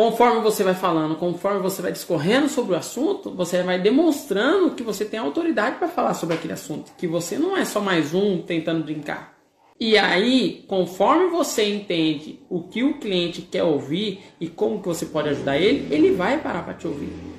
Conforme você vai falando, conforme você vai discorrendo sobre o assunto, você vai demonstrando que você tem autoridade para falar sobre aquele assunto, que você não é só mais um tentando brincar. E aí, conforme você entende o que o cliente quer ouvir e como que você pode ajudar ele, ele vai parar para te ouvir.